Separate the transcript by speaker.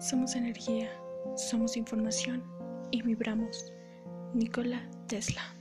Speaker 1: Somos energía, somos información y vibramos. Nikola Tesla.